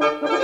Bye.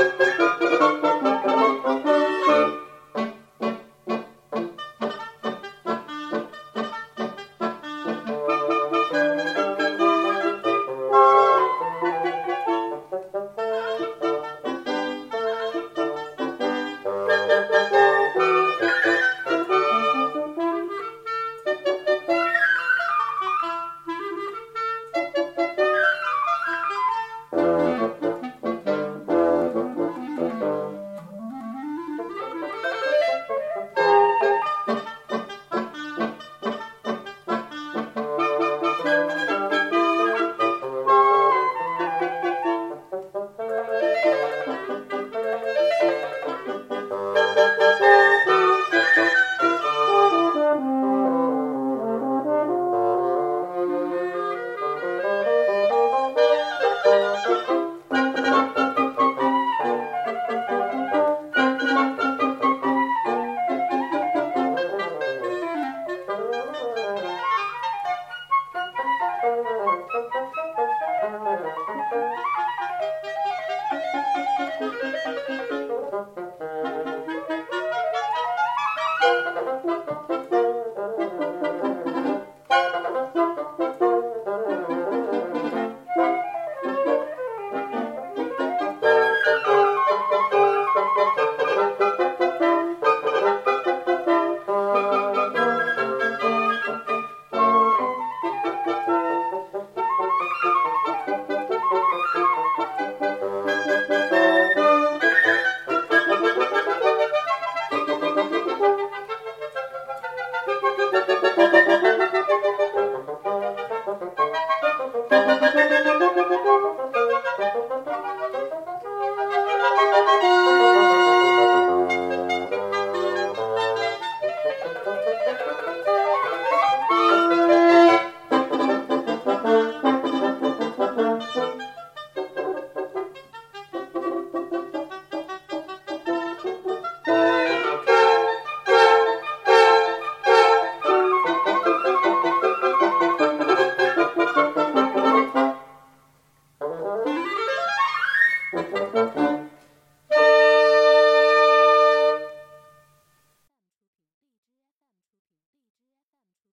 Bye.